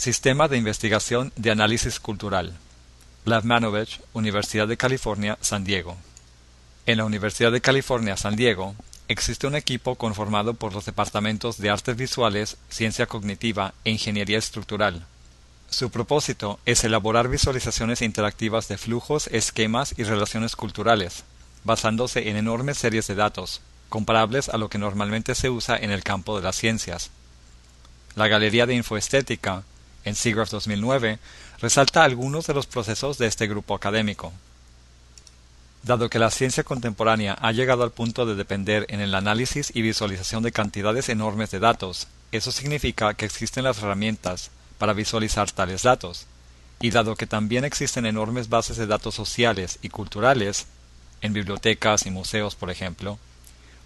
Sistema de Investigación de Análisis Cultural. Lavmanovich, Universidad de California, San Diego. En la Universidad de California, San Diego, existe un equipo conformado por los departamentos de Artes Visuales, Ciencia Cognitiva e Ingeniería Estructural. Su propósito es elaborar visualizaciones interactivas de flujos, esquemas y relaciones culturales, basándose en enormes series de datos, comparables a lo que normalmente se usa en el campo de las ciencias. La Galería de Infoestética, en SIGGRAPH 2009, resalta algunos de los procesos de este grupo académico. Dado que la ciencia contemporánea ha llegado al punto de depender en el análisis y visualización de cantidades enormes de datos, eso significa que existen las herramientas para visualizar tales datos. Y dado que también existen enormes bases de datos sociales y culturales, en bibliotecas y museos por ejemplo,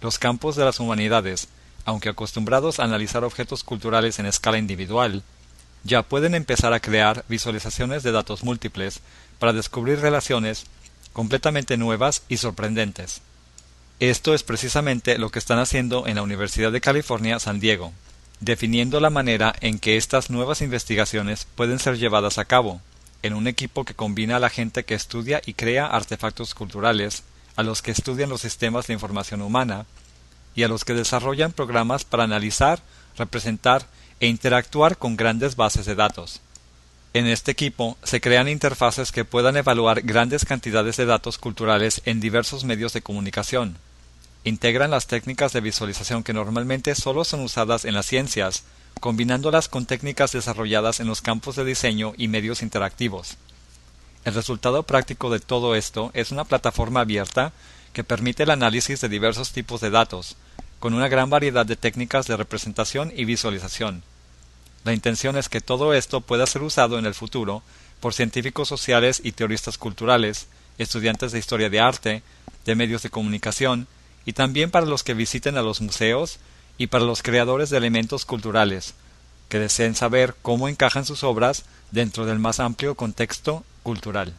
los campos de las humanidades, aunque acostumbrados a analizar objetos culturales en escala individual, ya pueden empezar a crear visualizaciones de datos múltiples para descubrir relaciones completamente nuevas y sorprendentes. Esto es precisamente lo que están haciendo en la Universidad de California San Diego, definiendo la manera en que estas nuevas investigaciones pueden ser llevadas a cabo, en un equipo que combina a la gente que estudia y crea artefactos culturales, a los que estudian los sistemas de información humana, y a los que desarrollan programas para analizar, representar e interactuar con grandes bases de datos. En este equipo se crean interfaces que puedan evaluar grandes cantidades de datos culturales en diversos medios de comunicación. Integran las técnicas de visualización que normalmente solo son usadas en las ciencias, combinándolas con técnicas desarrolladas en los campos de diseño y medios interactivos. El resultado práctico de todo esto es una plataforma abierta que permite el análisis de diversos tipos de datos, con una gran variedad de técnicas de representación y visualización. La intención es que todo esto pueda ser usado en el futuro por científicos sociales y teoristas culturales, estudiantes de historia de arte, de medios de comunicación, y también para los que visiten a los museos y para los creadores de elementos culturales, que deseen saber cómo encajan sus obras dentro del más amplio contexto cultural.